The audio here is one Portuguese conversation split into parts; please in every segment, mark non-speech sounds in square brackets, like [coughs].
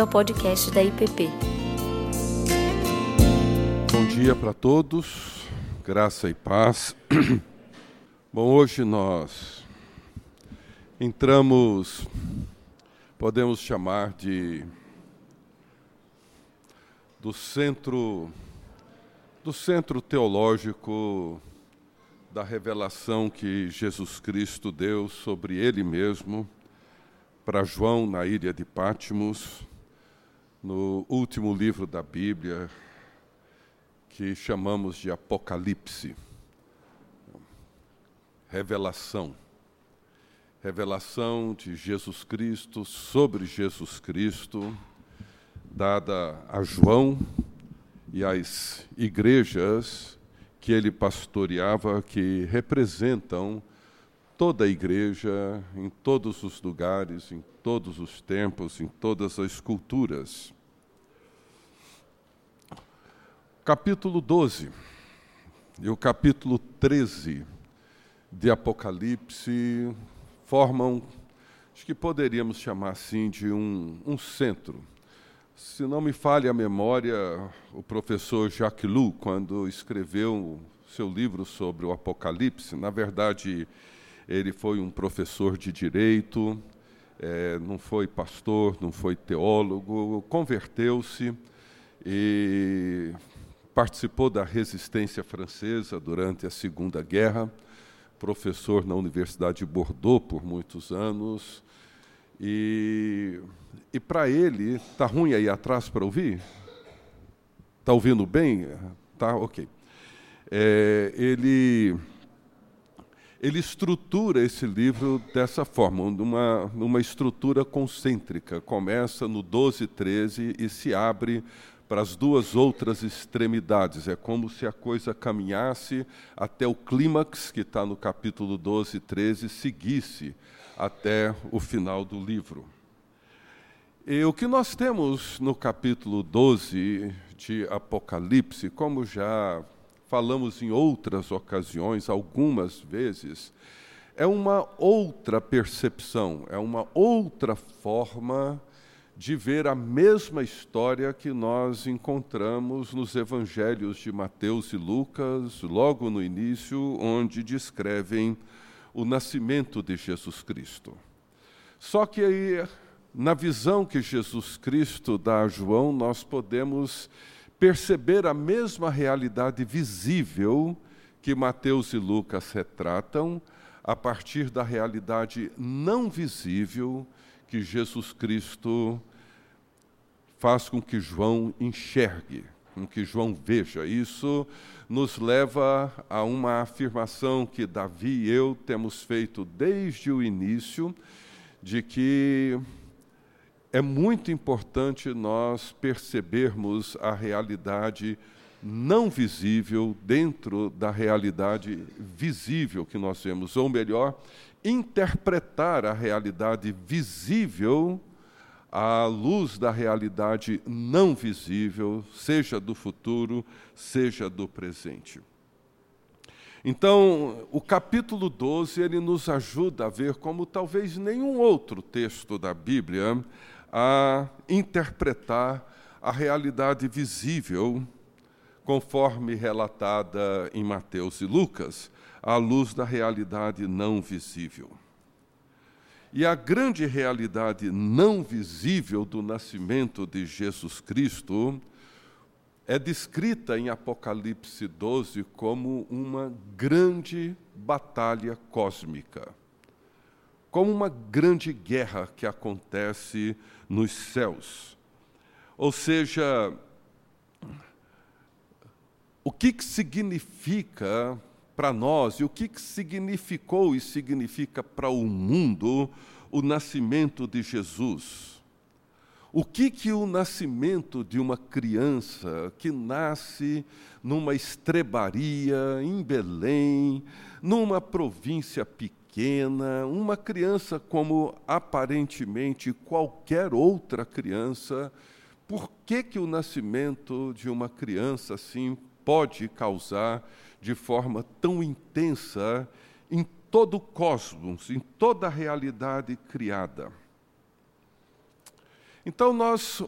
bem-vindo ao podcast da IPP. Bom dia para todos, graça e paz. [clears throat] Bom, hoje nós entramos, podemos chamar de do centro do centro teológico da revelação que Jesus Cristo deu sobre ele mesmo para João na ilha de Patmos, no último livro da Bíblia, que chamamos de Apocalipse. Revelação. Revelação de Jesus Cristo sobre Jesus Cristo, dada a João e às igrejas que ele pastoreava, que representam toda a igreja, em todos os lugares, em todos os tempos, em todas as culturas. Capítulo 12 e o capítulo 13 de Apocalipse formam, acho que poderíamos chamar assim, de um, um centro se não me falha a memória, o professor Jacques Lou, quando escreveu seu livro sobre o Apocalipse, na verdade, ele foi um professor de direito, é, não foi pastor, não foi teólogo, converteu-se e participou da resistência francesa durante a Segunda Guerra, professor na Universidade de Bordeaux por muitos anos, e, e para ele, está ruim aí atrás para ouvir? Está ouvindo bem? Tá, ok. É, ele, ele estrutura esse livro dessa forma, numa, numa estrutura concêntrica. Começa no 12, 13 e se abre para as duas outras extremidades. É como se a coisa caminhasse até o clímax, que está no capítulo 12 e 13, seguisse até o final do livro. E o que nós temos no capítulo 12 de Apocalipse, como já falamos em outras ocasiões, algumas vezes, é uma outra percepção, é uma outra forma de ver a mesma história que nós encontramos nos evangelhos de Mateus e Lucas, logo no início, onde descrevem o nascimento de Jesus Cristo. Só que aí, na visão que Jesus Cristo dá a João, nós podemos perceber a mesma realidade visível que Mateus e Lucas retratam, a partir da realidade não visível que Jesus Cristo faz com que João enxergue com que João veja. Isso nos leva a uma afirmação que Davi e eu temos feito desde o início, de que é muito importante nós percebermos a realidade não visível dentro da realidade visível que nós vemos, ou melhor, interpretar a realidade visível à luz da realidade não visível, seja do futuro, seja do presente. Então, o capítulo 12, ele nos ajuda a ver como talvez nenhum outro texto da Bíblia a interpretar a realidade visível, conforme relatada em Mateus e Lucas, à luz da realidade não visível. E a grande realidade não visível do nascimento de Jesus Cristo é descrita em Apocalipse 12 como uma grande batalha cósmica, como uma grande guerra que acontece nos céus. Ou seja, o que, que significa para nós e o que significou e significa para o mundo o nascimento de Jesus. O que que o nascimento de uma criança que nasce numa estrebaria em Belém, numa província pequena, uma criança como aparentemente qualquer outra criança, por que que o nascimento de uma criança assim pode causar de forma tão intensa em todo o cosmos, em toda a realidade criada. Então, nós,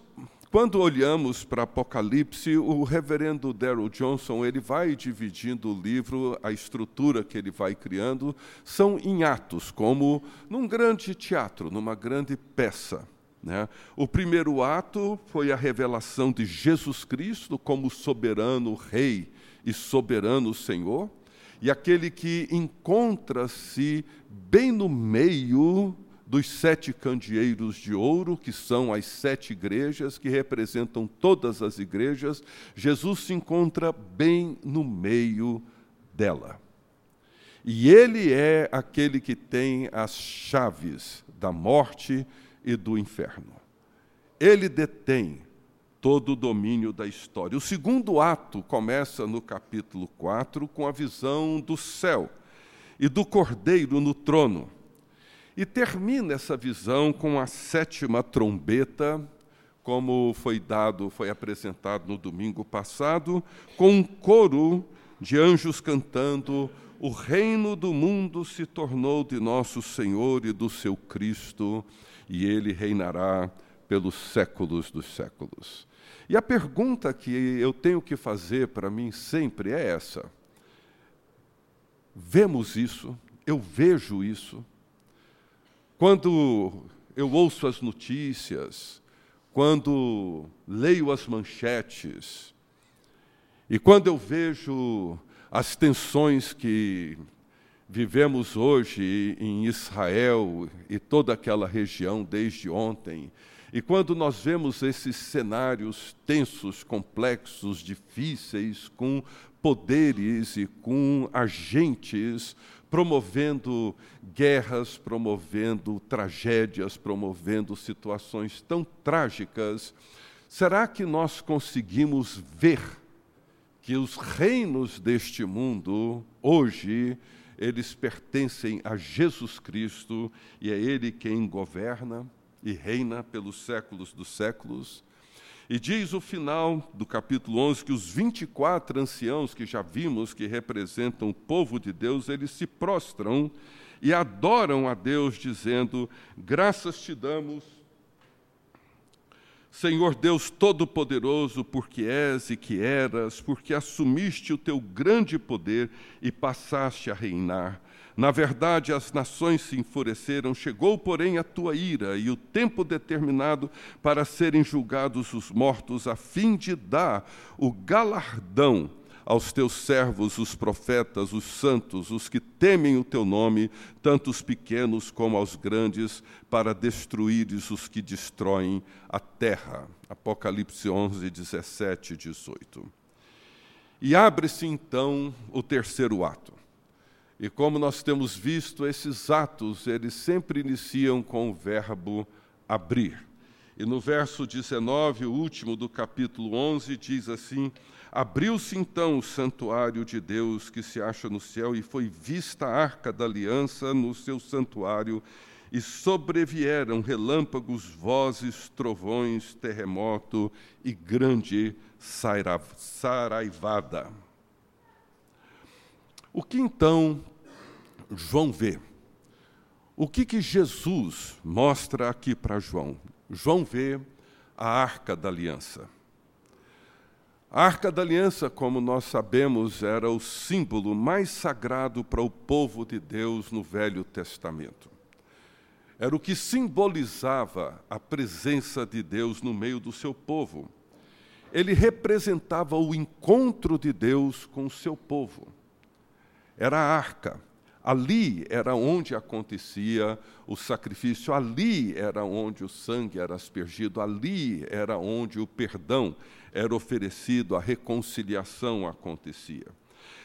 quando olhamos para Apocalipse, o reverendo Daryl Johnson ele vai dividindo o livro, a estrutura que ele vai criando, são em atos, como num grande teatro, numa grande peça. Né? O primeiro ato foi a revelação de Jesus Cristo como soberano Rei e soberano Senhor, e aquele que encontra-se bem no meio dos sete candeeiros de ouro, que são as sete igrejas, que representam todas as igrejas, Jesus se encontra bem no meio dela. E ele é aquele que tem as chaves da morte e do inferno. Ele detém todo o domínio da história. O segundo ato começa no capítulo 4 com a visão do céu e do cordeiro no trono e termina essa visão com a sétima trombeta, como foi dado, foi apresentado no domingo passado, com um coro de anjos cantando: O reino do mundo se tornou de nosso Senhor e do seu Cristo, e ele reinará pelos séculos dos séculos. E a pergunta que eu tenho que fazer para mim sempre é essa: vemos isso, eu vejo isso, quando eu ouço as notícias, quando leio as manchetes, e quando eu vejo as tensões que vivemos hoje em Israel e toda aquela região desde ontem, e quando nós vemos esses cenários tensos, complexos, difíceis, com poderes e com agentes promovendo guerras, promovendo tragédias, promovendo situações tão trágicas, será que nós conseguimos ver que os reinos deste mundo, hoje, eles pertencem a Jesus Cristo e é Ele quem governa e reina pelos séculos dos séculos? E diz o final do capítulo 11 que os 24 anciãos que já vimos que representam o povo de Deus, eles se prostram e adoram a Deus, dizendo: Graças te damos, Senhor Deus Todo-Poderoso, porque és e que eras, porque assumiste o teu grande poder e passaste a reinar. Na verdade, as nações se enfureceram, chegou, porém, a tua ira e o tempo determinado para serem julgados os mortos, a fim de dar o galardão aos teus servos, os profetas, os santos, os que temem o teu nome, tanto os pequenos como aos grandes, para destruíres os que destroem a terra. Apocalipse 11, 17 e 18. E abre-se então o terceiro ato. E como nós temos visto, esses atos, eles sempre iniciam com o verbo abrir. E no verso 19, o último do capítulo 11, diz assim: Abriu-se então o santuário de Deus que se acha no céu, e foi vista a arca da aliança no seu santuário, e sobrevieram relâmpagos, vozes, trovões, terremoto e grande saraivada. O que então João vê. O que, que Jesus mostra aqui para João? João vê a arca da aliança. A arca da aliança, como nós sabemos, era o símbolo mais sagrado para o povo de Deus no Velho Testamento. Era o que simbolizava a presença de Deus no meio do seu povo. Ele representava o encontro de Deus com o seu povo. Era a arca Ali era onde acontecia o sacrifício, ali era onde o sangue era aspergido, ali era onde o perdão era oferecido, a reconciliação acontecia.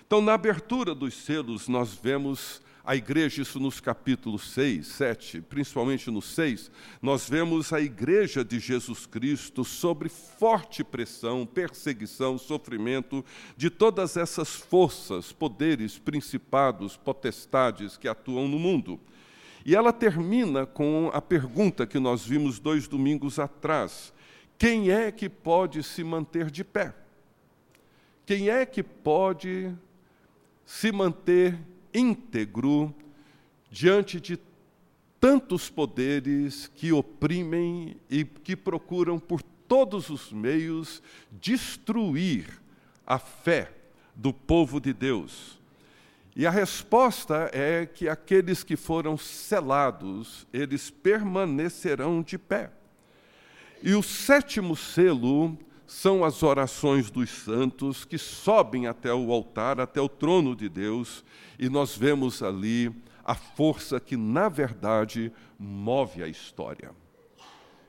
Então, na abertura dos selos, nós vemos a igreja, isso nos capítulos 6, 7, principalmente no 6, nós vemos a igreja de Jesus Cristo sobre forte pressão, perseguição, sofrimento de todas essas forças, poderes, principados, potestades que atuam no mundo. E ela termina com a pergunta que nós vimos dois domingos atrás: quem é que pode se manter de pé? Quem é que pode se manter íntegro diante de tantos poderes que oprimem e que procuram por todos os meios destruir a fé do povo de Deus. E a resposta é que aqueles que foram selados, eles permanecerão de pé. E o sétimo selo são as orações dos santos que sobem até o altar, até o trono de Deus, e nós vemos ali a força que, na verdade, move a história.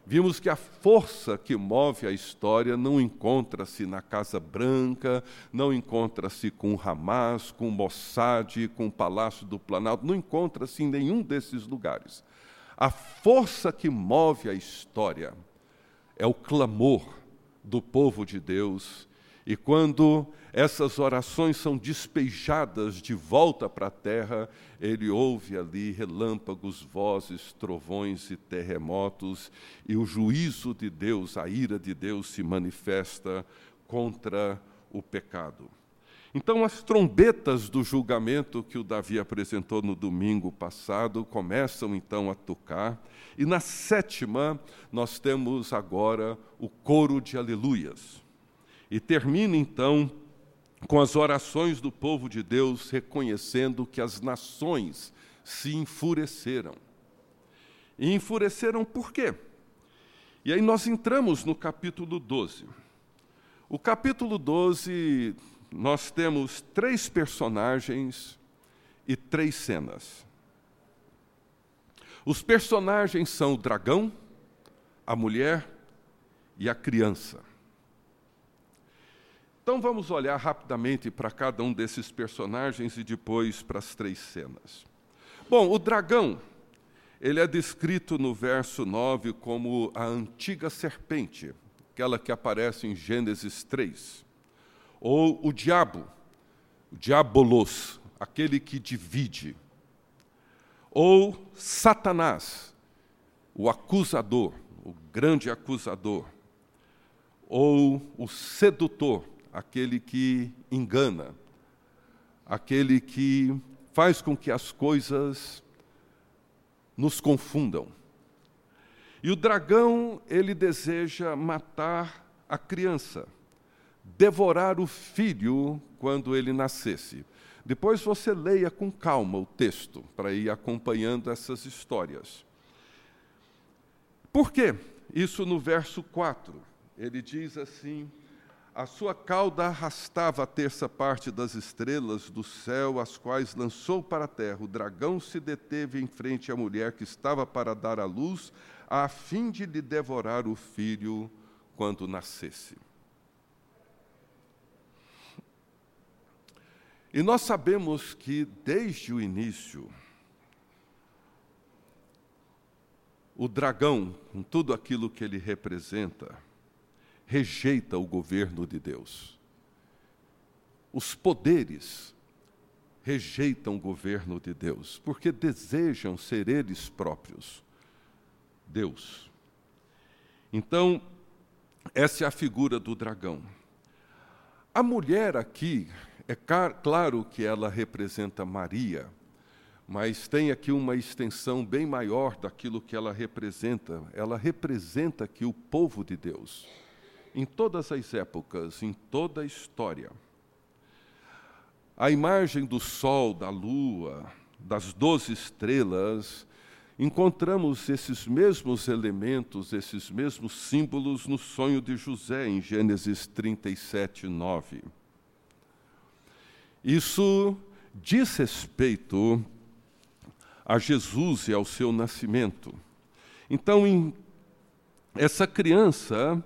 Vimos que a força que move a história não encontra-se na Casa Branca, não encontra-se com Hamas, com Mossad, com o Palácio do Planalto, não encontra-se em nenhum desses lugares. A força que move a história é o clamor do povo de Deus. E quando essas orações são despejadas de volta para a terra, ele ouve ali relâmpagos, vozes, trovões e terremotos, e o juízo de Deus, a ira de Deus se manifesta contra o pecado. Então, as trombetas do julgamento que o Davi apresentou no domingo passado começam então a tocar, e na sétima nós temos agora o coro de aleluias. E termina então com as orações do povo de Deus reconhecendo que as nações se enfureceram. E enfureceram por quê? E aí nós entramos no capítulo 12. O capítulo 12 nós temos três personagens e três cenas. Os personagens são o dragão, a mulher e a criança. Então vamos olhar rapidamente para cada um desses personagens e depois para as três cenas. Bom, o dragão, ele é descrito no verso 9 como a antiga serpente, aquela que aparece em Gênesis 3 ou o diabo, o diabolos, aquele que divide, ou Satanás, o acusador, o grande acusador, ou o sedutor, aquele que engana, aquele que faz com que as coisas nos confundam. E o dragão, ele deseja matar a criança devorar o filho quando ele nascesse. Depois você leia com calma o texto para ir acompanhando essas histórias. Por quê? Isso no verso 4. Ele diz assim: A sua cauda arrastava a terça parte das estrelas do céu, as quais lançou para a terra. O dragão se deteve em frente à mulher que estava para dar à luz, a fim de lhe devorar o filho quando nascesse. E nós sabemos que desde o início, o dragão, com tudo aquilo que ele representa, rejeita o governo de Deus. Os poderes rejeitam o governo de Deus, porque desejam ser eles próprios Deus. Então, essa é a figura do dragão. A mulher aqui é claro que ela representa Maria, mas tem aqui uma extensão bem maior daquilo que ela representa. Ela representa aqui o povo de Deus, em todas as épocas, em toda a história. A imagem do sol, da lua, das doze estrelas, encontramos esses mesmos elementos, esses mesmos símbolos no sonho de José, em Gênesis 37, 9. Isso diz respeito a Jesus e ao seu nascimento. Então, essa criança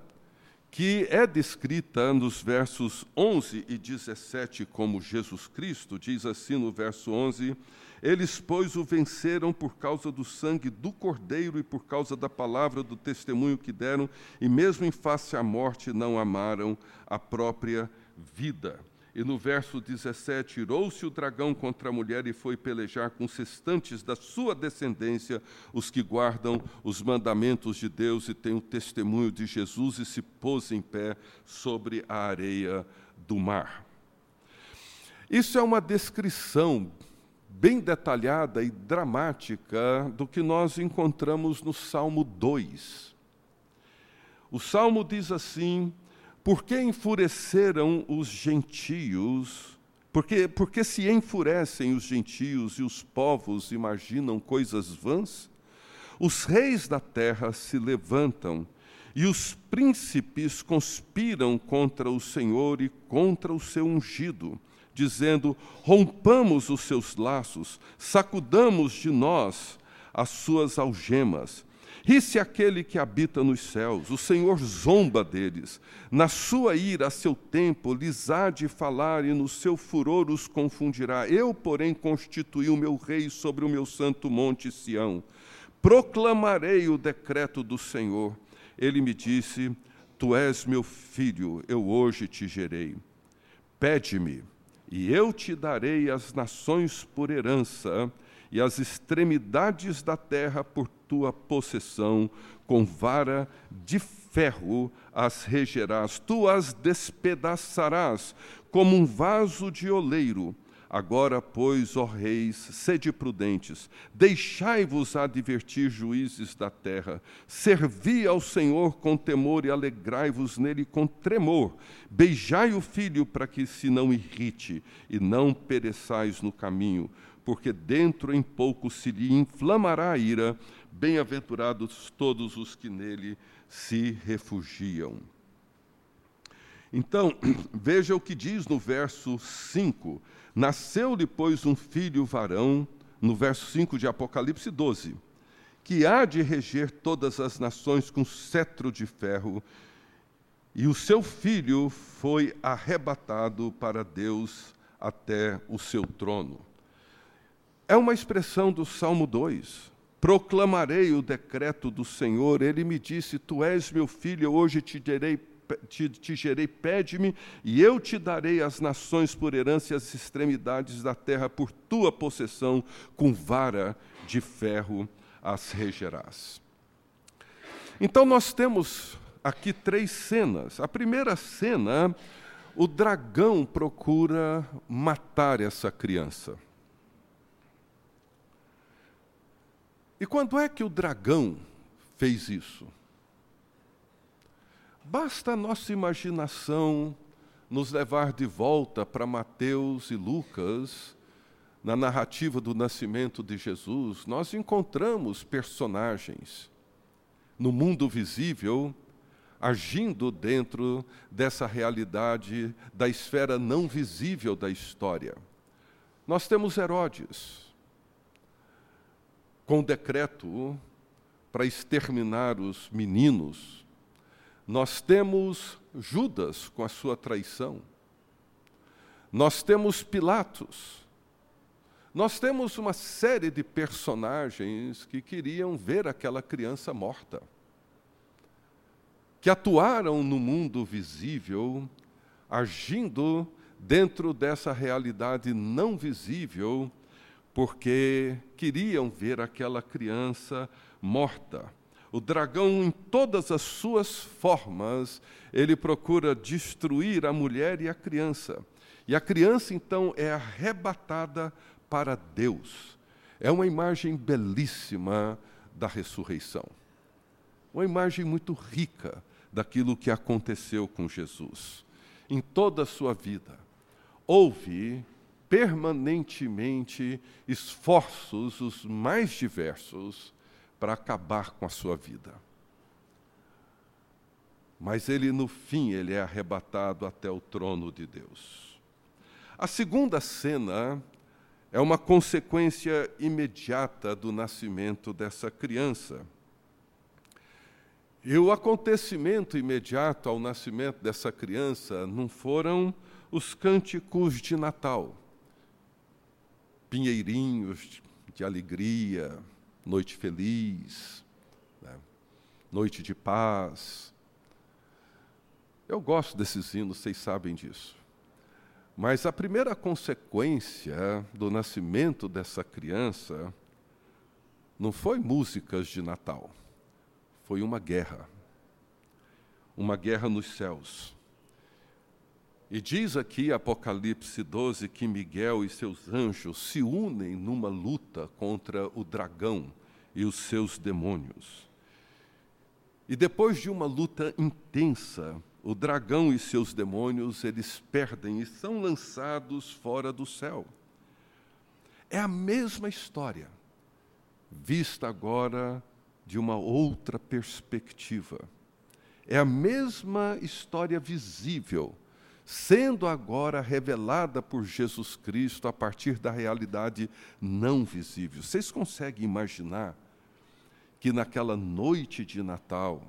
que é descrita nos versos 11 e 17 como Jesus Cristo, diz assim no verso 11: Eles, pois, o venceram por causa do sangue do Cordeiro e por causa da palavra do testemunho que deram, e mesmo em face à morte não amaram a própria vida. E no verso 17, irou-se o dragão contra a mulher e foi pelejar com os restantes da sua descendência, os que guardam os mandamentos de Deus e têm o testemunho de Jesus, e se pôs em pé sobre a areia do mar. Isso é uma descrição bem detalhada e dramática do que nós encontramos no Salmo 2. O Salmo diz assim: Por que enfureceram os gentios? Porque, porque se enfurecem os gentios e os povos imaginam coisas vãs? Os reis da terra se levantam e os príncipes conspiram contra o Senhor e contra o seu ungido, dizendo: Rompamos os seus laços, sacudamos de nós as suas algemas. Ri-se aquele que habita nos céus, o Senhor zomba deles. Na sua ira, a seu tempo, lhes há de falar, e no seu furor os confundirá. Eu, porém, constituí o meu rei sobre o meu santo monte Sião. Proclamarei o decreto do Senhor ele me disse: Tu és meu filho, eu hoje te gerei. Pede-me, e eu te darei as nações por herança, e as extremidades da terra por tua possessão, com vara de ferro as regerás, tu as despedaçarás como um vaso de oleiro Agora, pois, ó reis, sede prudentes, deixai-vos advertir juízes da terra, servi ao Senhor com temor e alegrai-vos nele com tremor. Beijai o filho para que se não irrite e não pereçais no caminho, porque dentro em pouco se lhe inflamará a ira. Bem-aventurados todos os que nele se refugiam. Então, [clears throat] veja o que diz no verso 5 Nasceu-lhe, pois, um filho varão, no verso 5 de Apocalipse 12, que há de reger todas as nações com cetro de ferro, e o seu filho foi arrebatado para Deus até o seu trono. É uma expressão do Salmo 2. Proclamarei o decreto do Senhor. Ele me disse: Tu és meu filho, hoje te darei te, te gerei, pede-me, e eu te darei as nações por herança e as extremidades da terra por tua possessão, com vara de ferro as regerás. Então nós temos aqui três cenas. A primeira cena, o dragão procura matar essa criança. E quando é que o dragão fez isso? Basta a nossa imaginação nos levar de volta para Mateus e Lucas, na narrativa do nascimento de Jesus, nós encontramos personagens no mundo visível agindo dentro dessa realidade da esfera não visível da história. Nós temos Herodes, com decreto para exterminar os meninos nós temos Judas com a sua traição. Nós temos Pilatos. Nós temos uma série de personagens que queriam ver aquela criança morta, que atuaram no mundo visível, agindo dentro dessa realidade não visível, porque queriam ver aquela criança morta. O dragão, em todas as suas formas, ele procura destruir a mulher e a criança. E a criança, então, é arrebatada para Deus. É uma imagem belíssima da ressurreição. Uma imagem muito rica daquilo que aconteceu com Jesus. Em toda a sua vida, houve permanentemente esforços os mais diversos para acabar com a sua vida. Mas ele, no fim, ele é arrebatado até o trono de Deus. A segunda cena é uma consequência imediata do nascimento dessa criança. E o acontecimento imediato ao nascimento dessa criança não foram os cânticos de Natal, pinheirinhos de alegria, noite feliz, né? noite de paz. Eu gosto desses hinos, vocês sabem disso. Mas a primeira consequência do nascimento dessa criança não foi músicas de Natal, foi uma guerra. Uma guerra nos céus. E diz aqui Apocalipse 12 que Miguel e seus anjos se unem numa luta contra o dragão e os seus demônios. E depois de uma luta intensa, o dragão e seus demônios, eles perdem e são lançados fora do céu. É a mesma história, vista agora de uma outra perspectiva. É a mesma história visível, sendo agora revelada por Jesus Cristo a partir da realidade não visível. Vocês conseguem imaginar que naquela noite de Natal,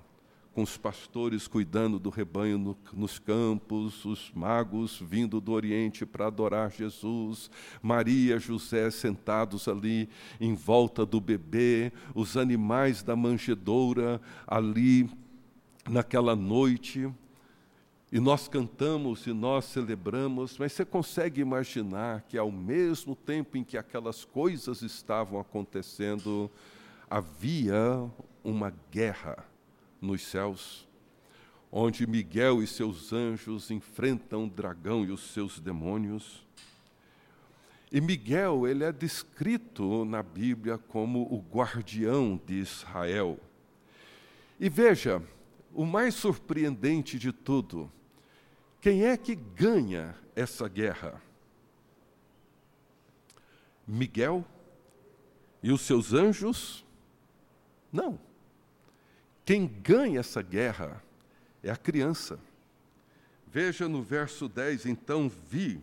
com os pastores cuidando do rebanho no, nos campos, os magos vindo do Oriente para adorar Jesus, Maria, José sentados ali em volta do bebê, os animais da manjedoura ali naquela noite. E nós cantamos e nós celebramos, mas você consegue imaginar que ao mesmo tempo em que aquelas coisas estavam acontecendo, havia uma guerra nos céus, onde Miguel e seus anjos enfrentam o dragão e os seus demônios. E Miguel, ele é descrito na Bíblia como o guardião de Israel. E veja, o mais surpreendente de tudo, quem é que ganha essa guerra? Miguel e os seus anjos? Não. Quem ganha essa guerra é a criança. Veja no verso 10: então vi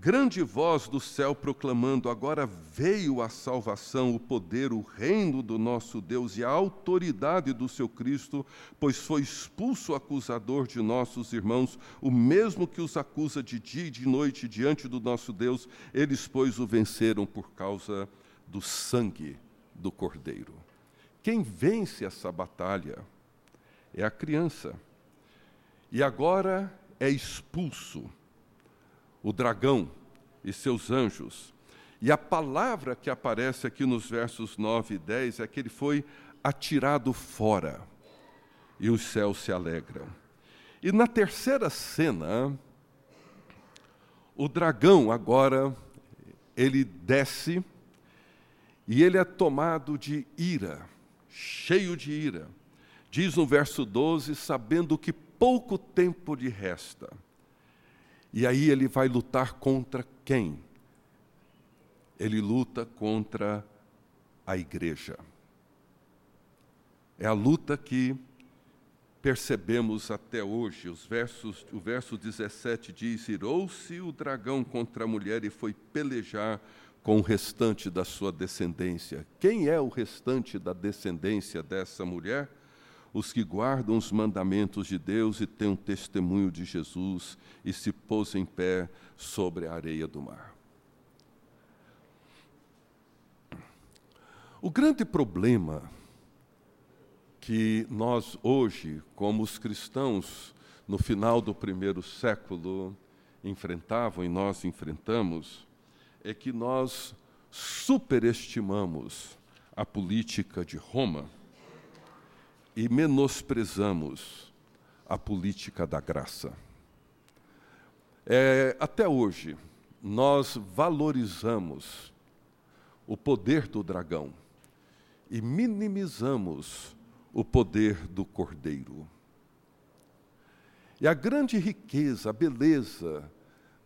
grande voz do céu proclamando: Agora veio a salvação, o poder, o reino do nosso Deus e a autoridade do seu Cristo, pois foi expulso o acusador de nossos irmãos, o mesmo que os acusa de dia e de noite diante do nosso Deus, eles, pois, o venceram por causa do sangue do Cordeiro. Quem vence essa batalha é a criança. E agora é expulso o dragão e seus anjos. E a palavra que aparece aqui nos versos 9 e 10 é que ele foi atirado fora e os céus se alegram. E na terceira cena, o dragão agora ele desce e ele é tomado de ira cheio de ira. Diz no verso 12: sabendo que pouco tempo lhe resta. E aí ele vai lutar contra quem? Ele luta contra a igreja. É a luta que percebemos até hoje. Os versos, o verso 17 diz: Irou-se o dragão contra a mulher e foi pelejar com o restante da sua descendência. Quem é o restante da descendência dessa mulher? Os que guardam os mandamentos de Deus e têm um testemunho de Jesus e se pôs em pé sobre a areia do mar. O grande problema que nós hoje, como os cristãos, no final do primeiro século, enfrentavam e nós enfrentamos, é que nós superestimamos a política de Roma e menosprezamos a política da graça. É, até hoje, nós valorizamos o poder do dragão e minimizamos o poder do cordeiro. E a grande riqueza, a beleza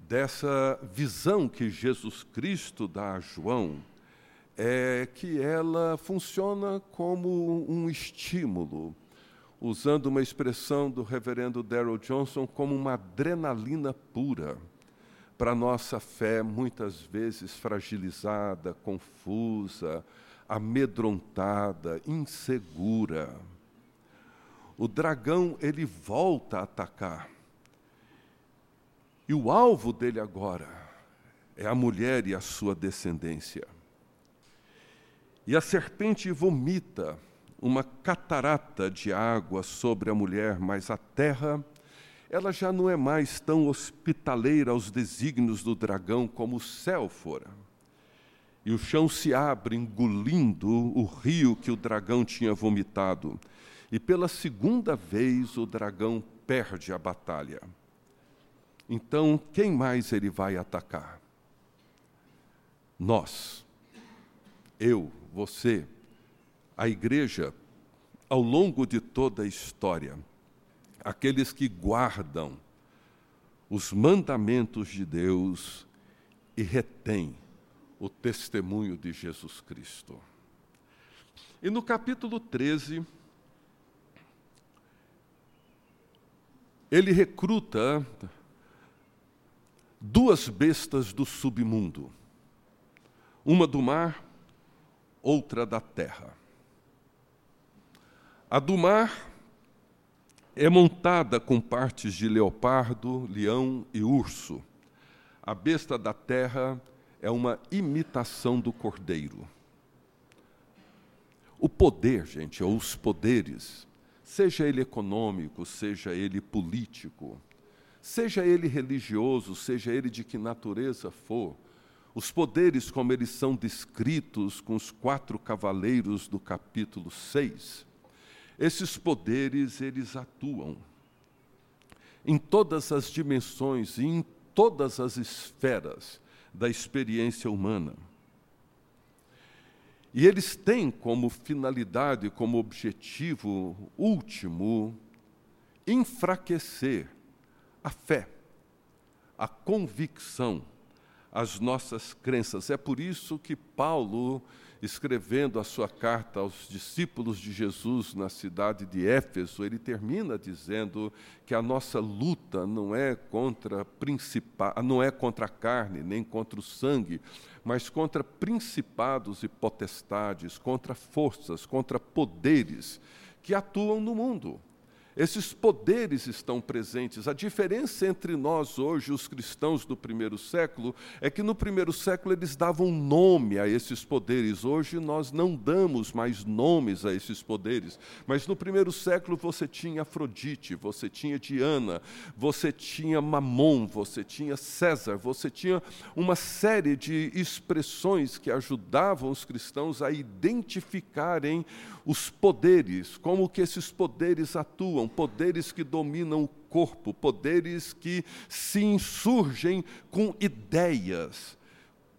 dessa visão que Jesus Cristo dá a João é que ela funciona como um estímulo, usando uma expressão do reverendo Darrell Johnson, como uma adrenalina pura para a nossa fé, muitas vezes fragilizada, confusa, amedrontada, insegura. O dragão, ele volta a atacar e o alvo dele agora é a mulher e a sua descendência. E a serpente vomita uma catarata de água sobre a mulher, mas a terra, ela já não é mais tão hospitaleira aos desígnios do dragão como o céu fora. E o chão se abre, engolindo o rio que o dragão tinha vomitado. E pela segunda vez o dragão perde a batalha. então quem mais ele vai atacar? Nós, eu, você, a igreja, ao longo de toda a história, aqueles que guardam os mandamentos de Deus e retêm o testemunho de Jesus Cristo. E no capítulo 13, ele recruta duas bestas do submundo, uma do mar, outra da terra. A do mar é montada com partes de leopardo, leão e urso. A besta da terra é uma imitação do cordeiro. O poder, gente, ou os poderes, seja ele econômico, seja ele político, seja ele religioso, seja ele de que natureza for, os poderes, como eles são descritos com os quatro cavaleiros do capítulo 6, esses poderes, eles atuam em todas as dimensões e em todas as esferas da experiência humana. E eles têm como finalidade, como objetivo último, enfraquecer a fé, a convicção, as nossas crenças. É por isso que Paulo, escrevendo a sua carta aos discípulos de Jesus na cidade de Éfeso, ele termina dizendo que a nossa luta não é contra principal, não é contra a carne, nem contra o sangue, mas contra principados e potestades, contra forças, contra poderes que atuam no mundo. Esses poderes estão presentes. A diferença entre nós hoje, os cristãos do primeiro século, é que no primeiro século eles davam nome a esses poderes. Hoje nós não damos mais nomes a esses poderes. Mas no primeiro século você tinha Afrodite, você tinha Diana, você tinha Mamon, você tinha César, você tinha uma série de expressões que ajudavam os cristãos a identificarem os poderes, como que esses poderes atuam, poderes que dominam o corpo, poderes que se insurgem com ideias,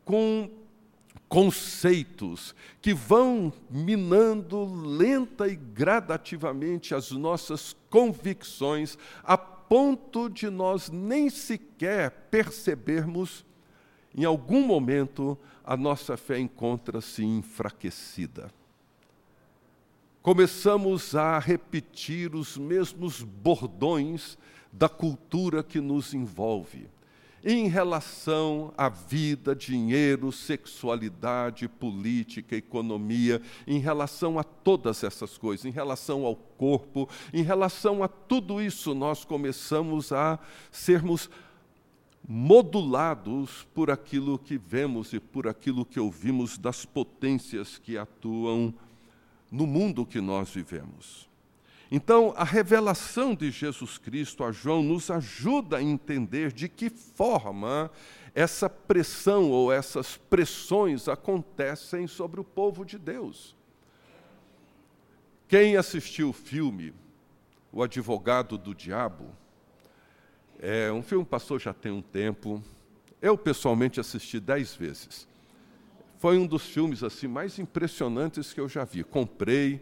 com conceitos que vão minando lenta e gradativamente as nossas convicções, a ponto de nós nem sequer percebermos, em algum momento, a nossa fé encontra-se enfraquecida começamos a repetir os mesmos bordões da cultura que nos envolve. Em relação à vida, dinheiro, sexualidade, política, economia, em relação a todas essas coisas, em relação ao corpo, em relação a tudo isso, nós começamos a sermos modulados por aquilo que vemos e por aquilo que ouvimos das potências que atuam no mundo que nós vivemos. Então, a revelação de Jesus Cristo a João nos ajuda a entender de que forma essa pressão ou essas pressões acontecem sobre o povo de Deus. Quem assistiu o filme O Advogado do Diabo, é um filme passou já tem um tempo. Eu pessoalmente assisti dez vezes foi um dos filmes assim mais impressionantes que eu já vi. Comprei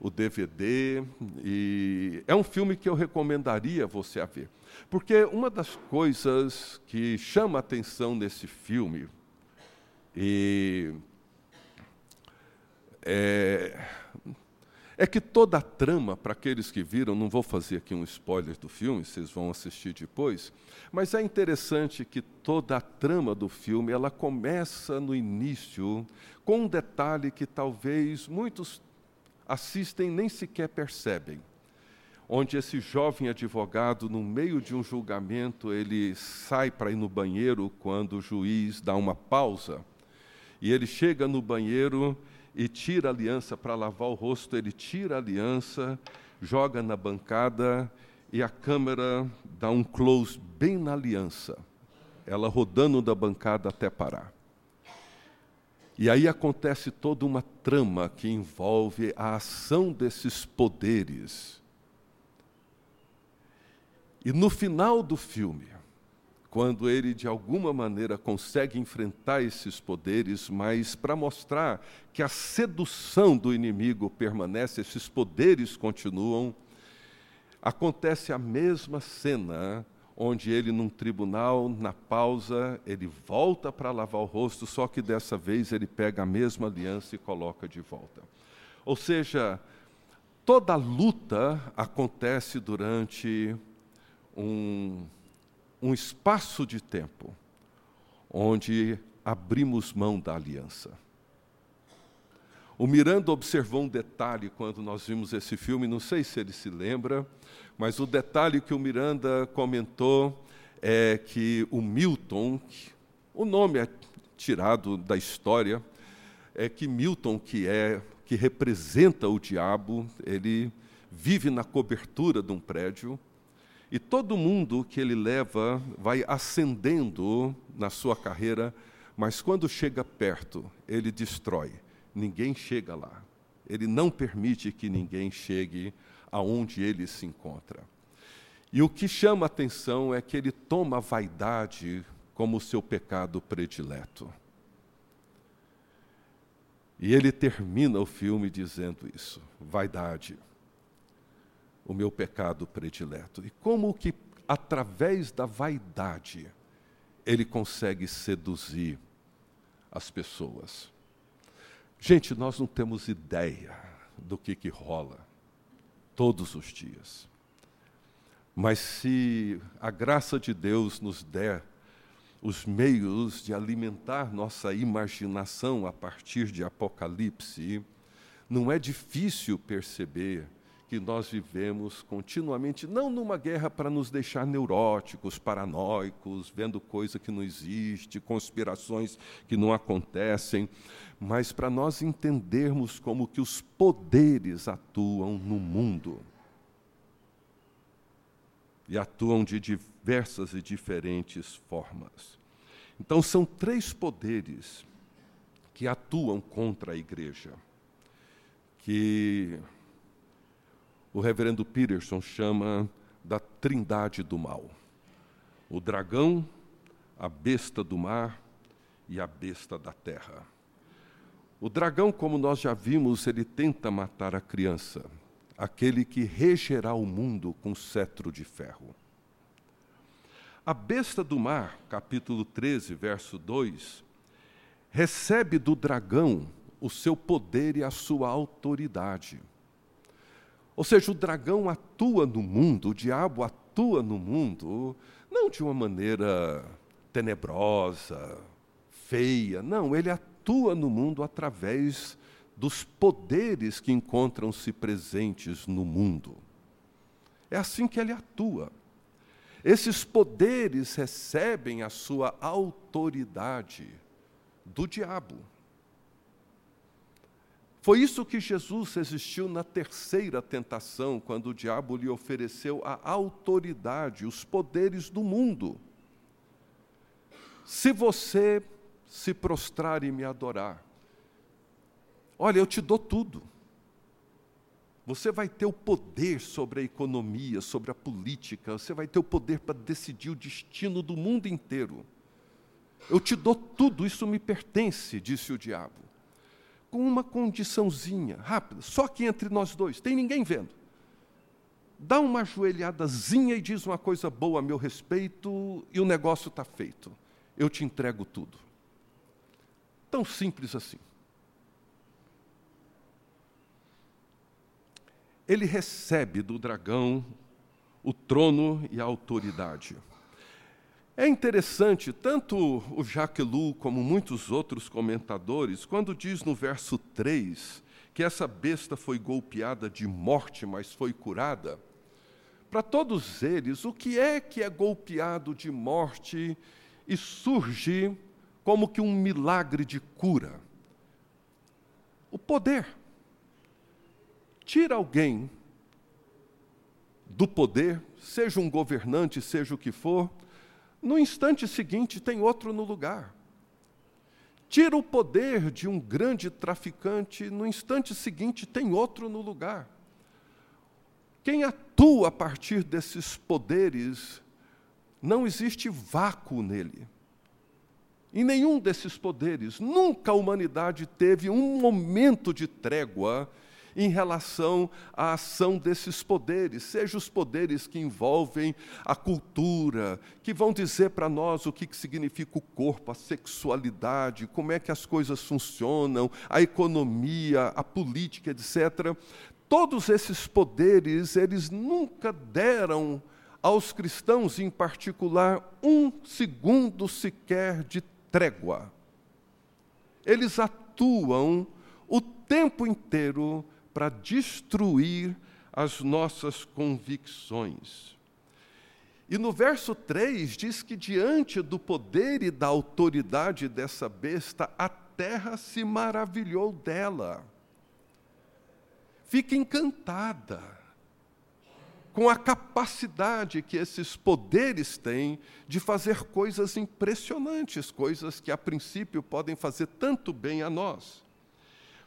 o DVD e é um filme que eu recomendaria você a ver. Porque uma das coisas que chama atenção nesse filme e é, é que toda a trama, para aqueles que viram, não vou fazer aqui um spoiler do filme, vocês vão assistir depois, mas é interessante que toda a trama do filme, ela começa no início com um detalhe que talvez muitos assistem nem sequer percebem. Onde esse jovem advogado, no meio de um julgamento, ele sai para ir no banheiro quando o juiz dá uma pausa. E ele chega no banheiro e tira a aliança para lavar o rosto, ele tira a aliança, joga na bancada e a câmera dá um close bem na aliança, ela rodando da bancada até parar. E aí acontece toda uma trama que envolve a ação desses poderes. E no final do filme, quando ele de alguma maneira consegue enfrentar esses poderes, mas para mostrar que a sedução do inimigo permanece, esses poderes continuam, acontece a mesma cena onde ele num tribunal, na pausa, ele volta para lavar o rosto, só que dessa vez ele pega a mesma aliança e coloca de volta. Ou seja, toda luta acontece durante um, um espaço de tempo onde abrimos mão da aliança. O Miranda observou um detalhe quando nós vimos esse filme, não sei se ele se lembra, mas o detalhe que o Miranda comentou é que o Milton, o nome é tirado da história, é que Milton, que é que representa o diabo, ele vive na cobertura de um prédio e todo mundo que ele leva vai ascendendo na sua carreira, mas quando chega perto, ele destrói. Ninguém chega lá. Ele não permite que ninguém chegue aonde ele se encontra. E o que chama atenção é que ele toma a vaidade como seu pecado predileto. E ele termina o filme dizendo isso: vaidade o meu pecado predileto. E como que, através da vaidade, ele consegue seduzir as pessoas. Gente, nós não temos ideia do que, que rola todos os dias. Mas se a graça de Deus nos der os meios de alimentar nossa imaginação a partir de Apocalipse, não é difícil perceber que nós vivemos continuamente, não numa guerra para nos deixar neuróticos, paranoicos, vendo coisa que não existe, conspirações que não acontecem, mas para nós entendermos como que os poderes atuam no mundo. E atuam de diversas e diferentes formas. Então, são três poderes que atuam contra a igreja, que o reverendo Peterson chama da trindade do mal: o dragão, a besta do mar e a besta da terra. O dragão, como nós já vimos, ele tenta matar a criança, aquele que regerá o mundo com cetro de ferro. A besta do mar, capítulo 13, verso 2, recebe do dragão o seu poder e a sua autoridade. Ou seja, o dragão atua no mundo, o diabo atua no mundo, não de uma maneira tenebrosa, feia, não, ele atua no mundo através dos poderes que encontram-se presentes no mundo. É assim que ele atua. Esses poderes recebem a sua autoridade do diabo. Foi isso que Jesus resistiu na terceira tentação, quando o diabo lhe ofereceu a autoridade, os poderes do mundo. Se você se prostrar e me adorar, olha, eu te dou tudo. Você vai ter o poder sobre a economia, sobre a política, você vai ter o poder para decidir o destino do mundo inteiro. Eu te dou tudo, isso me pertence, disse o diabo com uma condiçãozinha rápida, só que entre nós dois, tem ninguém vendo. Dá uma ajoelhadazinha e diz uma coisa boa a meu respeito e o negócio está feito. Eu te entrego tudo. Tão simples assim. Ele recebe do dragão o trono e a autoridade. É interessante, tanto o Jacques Ellul como muitos outros comentadores, quando diz no verso 3 que essa besta foi golpeada de morte, mas foi curada, para todos eles, o que é que é golpeado de morte e surge como que um milagre de cura? O poder. Tira alguém do poder, seja um governante, seja o que for, no instante seguinte tem outro no lugar. Tira o poder de um grande traficante, no instante seguinte tem outro no lugar. Quem atua a partir desses poderes Não existe vácuo nele. Em nenhum desses poderes, nunca a humanidade teve um momento de trégua em relação à ação desses poderes, seja os poderes que envolvem a cultura, que vão dizer para nós o que significa o corpo, a sexualidade, como é que as coisas funcionam, a economia, a política, etc. Todos esses poderes, eles nunca deram aos cristãos, em particular, um segundo sequer de trégua. Eles atuam o tempo inteiro para destruir as nossas convicções. E no verso 3 diz que diante do poder e da autoridade dessa besta, a terra se maravilhou dela. Fica encantada com a capacidade que esses poderes têm de fazer coisas impressionantes, coisas que a princípio podem fazer tanto bem a nós.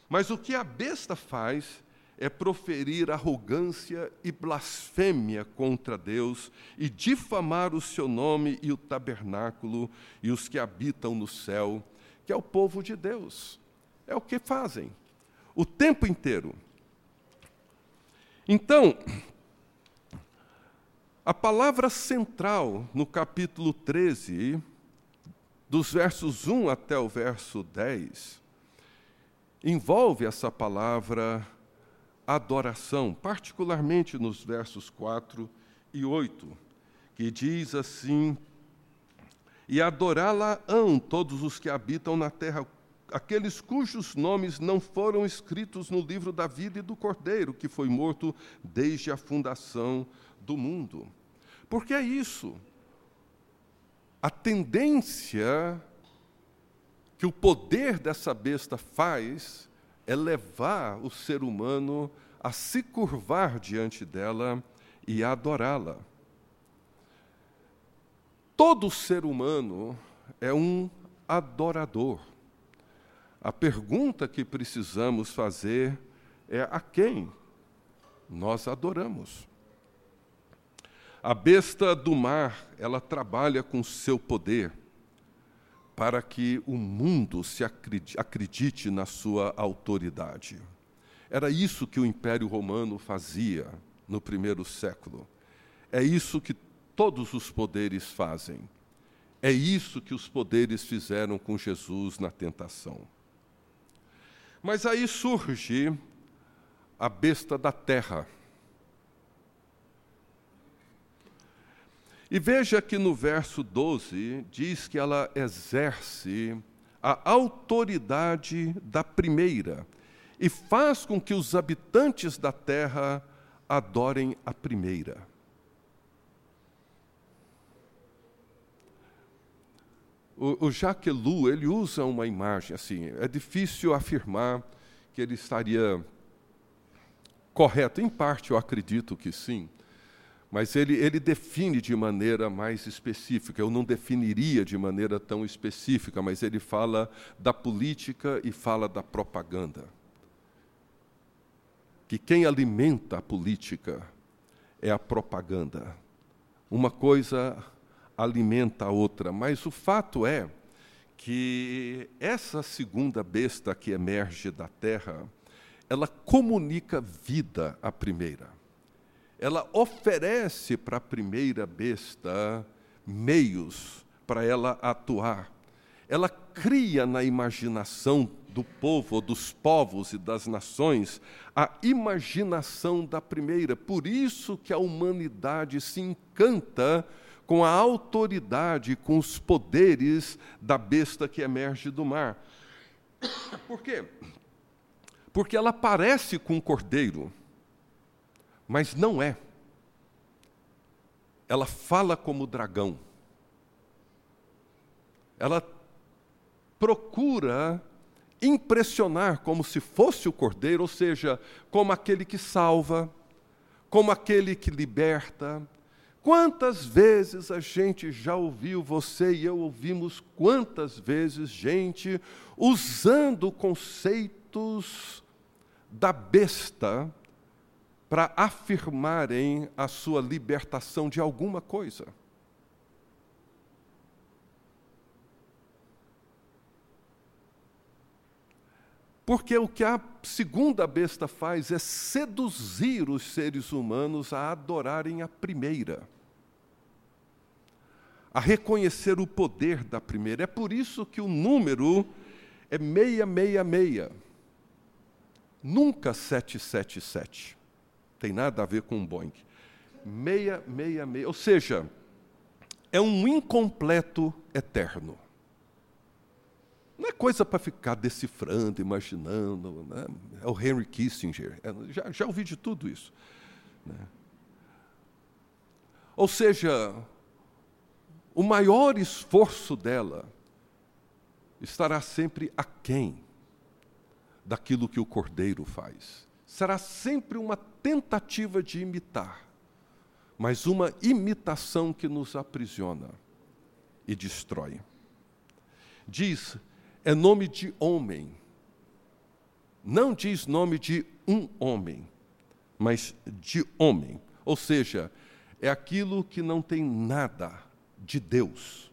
Mas o que a besta faz é proferir arrogância e blasfêmia contra Deus e difamar o seu nome e o tabernáculo e os que habitam no céu, que é o povo de Deus. É o que fazem o tempo inteiro. Então, a palavra central no capítulo 13, dos versos 1 até o verso 10, envolve essa palavra adoração, particularmente nos versos 4 e 8, que diz assim: E adorá-la-ão todos os que habitam na terra, aqueles cujos nomes não foram escritos no livro da vida e do Cordeiro, que foi morto desde a fundação do mundo. Porque é isso. A tendência que o poder dessa besta faz é levar o ser humano a se curvar diante dela e adorá-la. Todo ser humano é um adorador. A pergunta que precisamos fazer é a quem nós adoramos. A besta do mar, ela trabalha com seu poder para que o mundo se acredite na sua autoridade. Era isso que o Império Romano fazia no primeiro século. É isso que todos os poderes fazem. É isso que os poderes fizeram com Jesus na tentação. Mas aí surge a besta da terra E veja que no verso 12 diz que ela exerce a autoridade da primeira e faz com que os habitantes da terra adorem a primeira. O, o Jacques ele usa uma imagem assim, é difícil afirmar que ele estaria correto, em parte eu acredito que sim, mas ele, ele define de maneira mais específica. Eu não definiria de maneira tão específica, mas ele fala da política e fala da propaganda. Que quem alimenta a política é a propaganda. Uma coisa alimenta a outra, mas o fato é que essa segunda besta que emerge da terra, ela comunica vida à primeira ela oferece para a primeira besta meios para ela atuar. Ela cria na imaginação do povo, dos povos e das nações, a imaginação da primeira. Por isso que a humanidade se encanta com a autoridade, com os poderes da besta que emerge do mar. [coughs] Por quê? Porque ela parece com um cordeiro mas não é. Ela fala como dragão. Ela procura impressionar como se fosse o cordeiro, ou seja, como aquele que salva, como aquele que liberta. Quantas vezes a gente já ouviu, você e eu ouvimos, quantas vezes gente usando conceitos da besta para afirmarem a sua libertação de alguma coisa. Porque o que a segunda besta faz é seduzir os seres humanos a adorarem a primeira, a reconhecer o poder da primeira. É por isso que o número é 666, nunca 777. Tem nada a ver com o Boeing. 666, ou seja, é um incompleto eterno. Não é coisa para ficar decifrando, imaginando. Né? É o Henry Kissinger. É, já, já ouvi de tudo isso. Né? Ou seja, o maior esforço dela estará sempre aquém daquilo que o cordeiro faz. Será sempre uma tentativa de imitar, mas uma imitação que nos aprisiona e destrói. Diz é nome de homem. Não diz nome de um homem, mas de homem. Ou seja, é aquilo que não tem nada de Deus.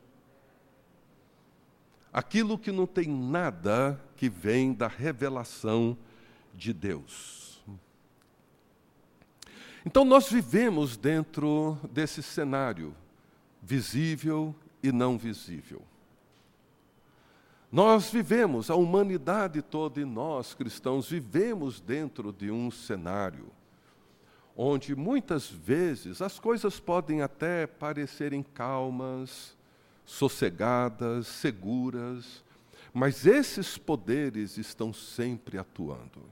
Aquilo que não tem nada que vem da revelação de Deus. Então, nós vivemos dentro desse cenário visível e não visível. Nós vivemos, a humanidade toda e nós cristãos vivemos dentro de um cenário onde muitas vezes as coisas podem até parecerem calmas, sossegadas, seguras, mas esses poderes estão sempre atuando.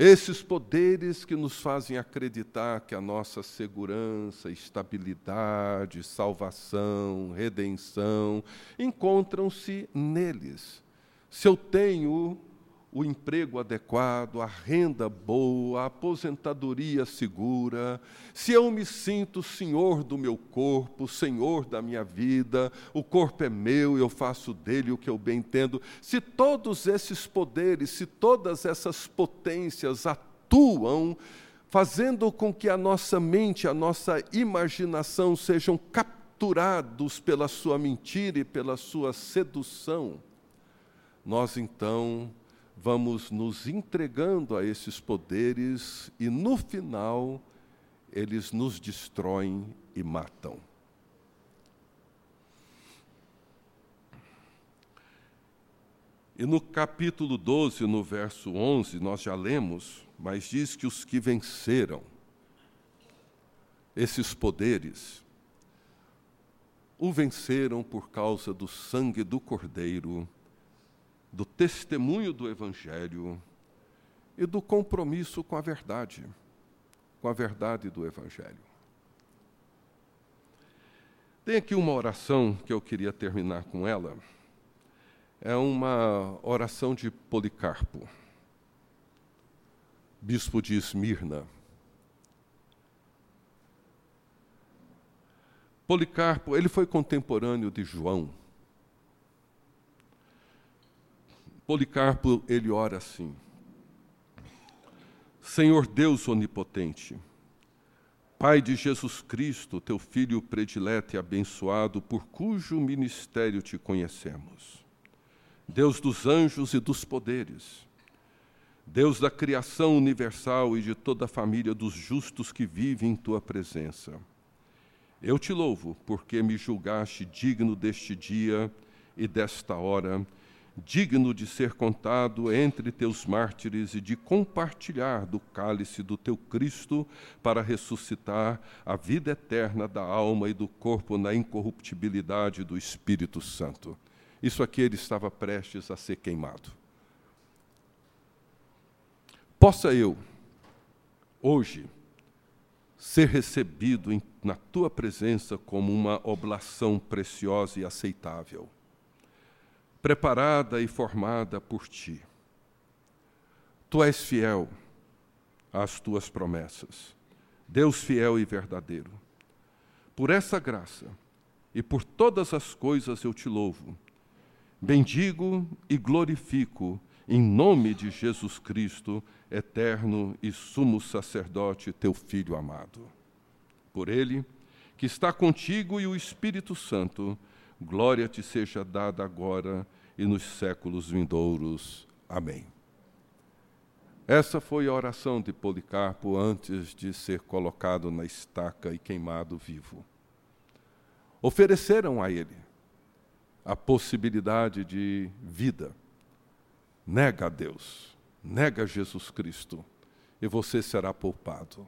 Esses poderes que nos fazem acreditar que a nossa segurança, estabilidade, salvação, redenção encontram-se neles. Se eu tenho o emprego adequado, a renda boa, a aposentadoria segura, se eu me sinto senhor do meu corpo, senhor da minha vida, o corpo é meu, eu faço dele o que eu bem entendo, se todos esses poderes, se todas essas potências atuam, fazendo com que a nossa mente, a nossa imaginação sejam capturados pela sua mentira e pela sua sedução, nós então vamos nos entregando a esses poderes e no final eles nos destroem e matam. E no capítulo 12, no verso 11, nós já lemos, mas diz que os que venceram esses poderes, o venceram por causa do sangue do Cordeiro do testemunho do Evangelho e do compromisso com a verdade, com a verdade do Evangelho. Tem aqui uma oração que eu queria terminar com ela. É uma oração de Policarpo, bispo de Esmirna. Policarpo, ele foi contemporâneo de João. Policarpo, ele ora assim: Senhor Deus onipotente, Pai de Jesus Cristo, teu Filho predileto e abençoado, por cujo ministério te conhecemos. Deus dos anjos e dos poderes, Deus da criação universal e de toda a família dos justos que vivem em tua presença. Eu te louvo, porque me julgaste digno deste dia e desta hora digno de ser contado entre teus mártires e de compartilhar do cálice do teu Cristo para ressuscitar a vida eterna da alma e do corpo na incorruptibilidade do Espírito Santo. Isso aqui ele estava prestes a ser queimado. Possa eu, hoje, ser recebido em, na tua presença como uma oblação preciosa e aceitável preparada e formada por ti. Tu és fiel às tuas promessas, Deus fiel e verdadeiro. Por essa graça e por todas as coisas eu te louvo, bendigo e glorifico em nome de Jesus Cristo, eterno e sumo sacerdote, teu Filho amado. Por ele, que está contigo e o Espírito Santo, Glória te seja dada agora e nos séculos vindouros. Amém. Essa foi a oração de Policarpo antes de ser colocado na estaca e queimado vivo. Ofereceram a ele a possibilidade de vida. Nega a Deus, nega Jesus Cristo, e você será poupado.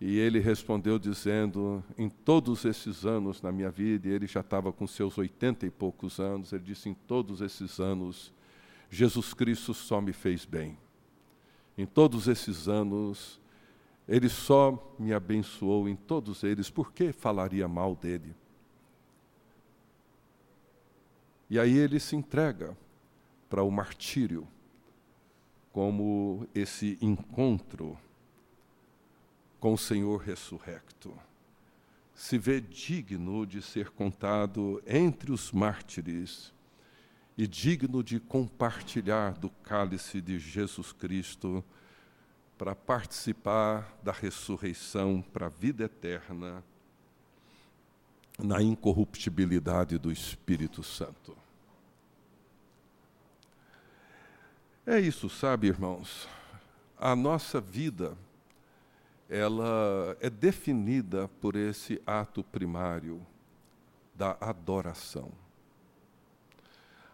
E ele respondeu dizendo: Em todos esses anos na minha vida, e ele já estava com seus oitenta e poucos anos, ele disse: Em todos esses anos, Jesus Cristo só me fez bem em todos esses anos, ele só me abençoou em todos eles, por que falaria mal dele? E aí ele se entrega para o martírio, como esse encontro com o Senhor ressurrecto. Se vê digno de ser contado entre os mártires e digno de compartilhar do cálice de Jesus Cristo para participar da ressurreição para a vida eterna na incorruptibilidade do Espírito Santo. É isso, sabe, irmãos? A nossa vida ela é definida por esse ato primário da adoração.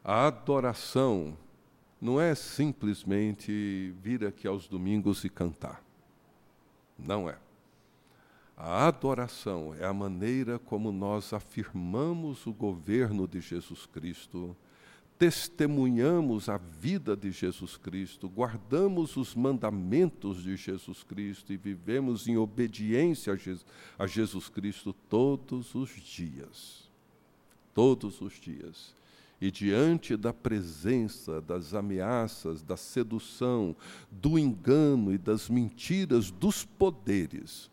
A adoração não é simplesmente vir aqui aos domingos e cantar. Não é. A adoração é a maneira como nós afirmamos o governo de Jesus Cristo, testemunhamos a vida de Jesus Cristo, guardamos os mandamentos de Jesus Cristo e vivemos em obediência a Jesus Cristo todos os dias. Todos os dias e diante da presença das ameaças, da sedução, do engano e das mentiras dos poderes,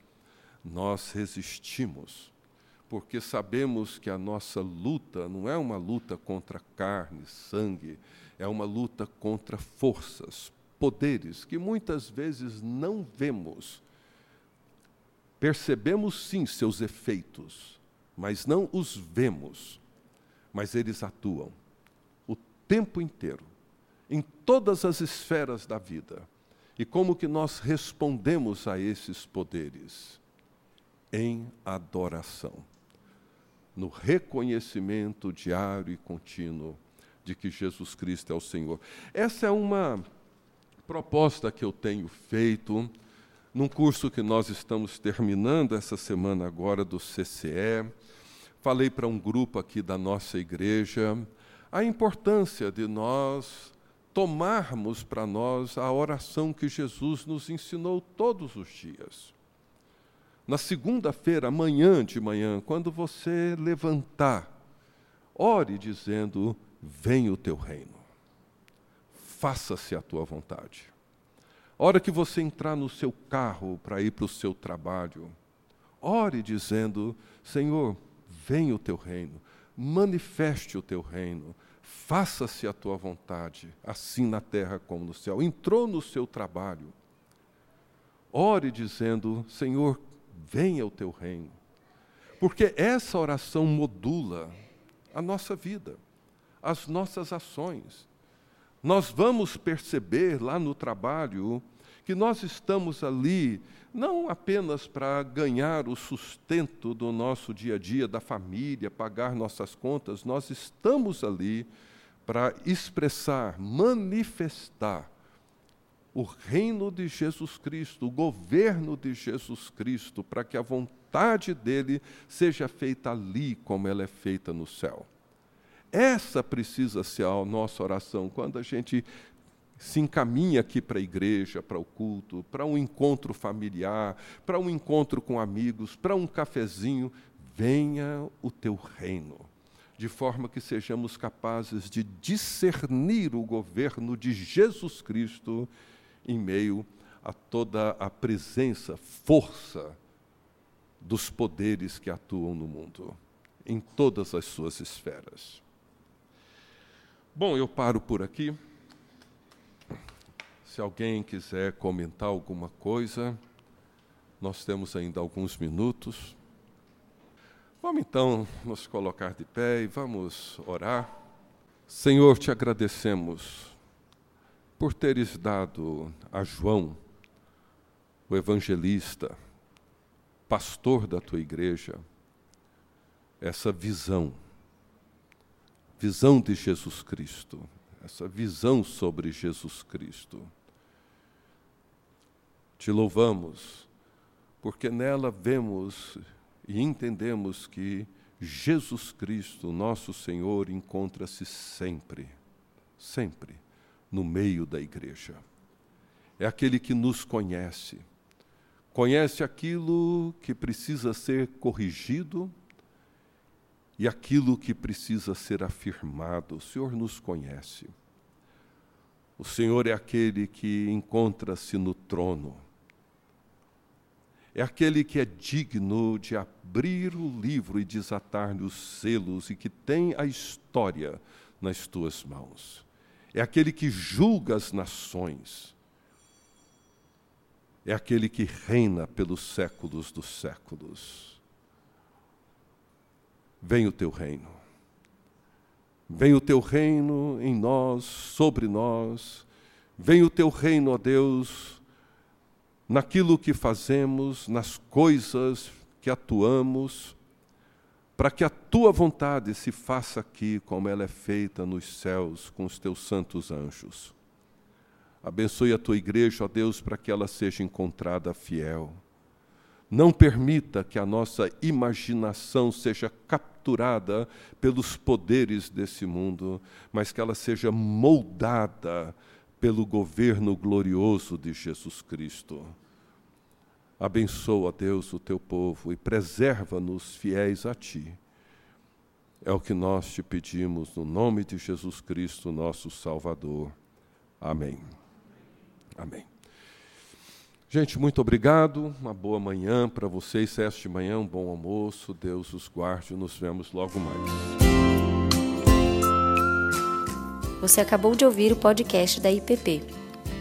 nós resistimos, porque sabemos que a nossa luta não é uma luta contra carne, sangue, é uma luta contra forças, poderes que muitas vezes não vemos. Percebemos sim seus efeitos, mas não os vemos mas eles atuam o tempo inteiro, em todas as esferas da vida. E como que nós respondemos a esses poderes? Em adoração, no reconhecimento diário e contínuo de que Jesus Cristo é o Senhor. Essa é uma proposta que eu tenho feito num curso que nós estamos terminando essa semana agora do CCE falei para um grupo aqui da nossa igreja a importância de nós tomarmos para nós a oração que Jesus nos ensinou todos os dias. Na segunda-feira, amanhã de manhã, quando você levantar, ore dizendo: Venha o teu reino, faça-se a tua vontade. Hora que você entrar no seu carro para ir para o seu trabalho, ore dizendo: Senhor, venha o teu reino, manifeste o teu reino, faça-se a tua vontade, assim na terra como no céu. Entrou no seu trabalho, ore dizendo: Senhor, venha o teu reino. Porque essa oração modula a nossa vida, as nossas ações. Nós vamos perceber lá no trabalho que nós estamos ali não apenas para ganhar o sustento do nosso dia a dia, da família, pagar nossas contas, nós estamos ali para expressar, manifestar o reino de Jesus Cristo, o governo de Jesus Cristo, para que a vontade dele seja feita ali como ela é feita no céu. Essa precisa ser a nossa oração quando a gente se encaminha aqui para a igreja, para o culto, para um encontro familiar, para um encontro com amigos, para um cafezinho, venha o teu reino, de forma que sejamos capazes de discernir o governo de Jesus Cristo em meio a toda a presença, força dos poderes que atuam no mundo, em todas as suas esferas. Bom, eu paro por aqui. Se alguém quiser comentar alguma coisa, nós temos ainda alguns minutos. Vamos então nos colocar de pé e vamos orar. Senhor, te agradecemos por teres dado a João, o evangelista, pastor da tua igreja, essa visão, visão de Jesus Cristo, essa visão sobre Jesus Cristo. Te louvamos, porque nela vemos e entendemos que Jesus Cristo, nosso Senhor, encontra-se sempre, sempre no meio da igreja. É aquele que nos conhece, conhece aquilo que precisa ser corrigido e aquilo que precisa ser afirmado. O Senhor nos conhece. O Senhor é aquele que encontra-se no trono. É aquele que é digno de abrir o livro e desatar-lhe os selos e que tem a história nas tuas mãos. É aquele que julga as nações é aquele que reina pelos séculos dos séculos. Vem o teu reino. Vem o teu reino em nós, sobre nós. Vem o teu reino, ó Deus, naquilo que fazemos, nas coisas que atuamos, para que a tua vontade se faça aqui como ela é feita nos céus com os teus santos anjos. Abençoe a tua igreja, ó Deus, para que ela seja encontrada fiel. Não permita que a nossa imaginação seja capturada pelos poderes desse mundo, mas que ela seja moldada pelo governo glorioso de Jesus Cristo. Abençoa, Deus, o teu povo e preserva-nos fiéis a ti. É o que nós te pedimos no nome de Jesus Cristo, nosso Salvador. Amém. Amém. Gente, muito obrigado. Uma boa manhã para vocês. Esta manhã, um bom almoço. Deus os guarde. Nos vemos logo mais. Você acabou de ouvir o podcast da IPP.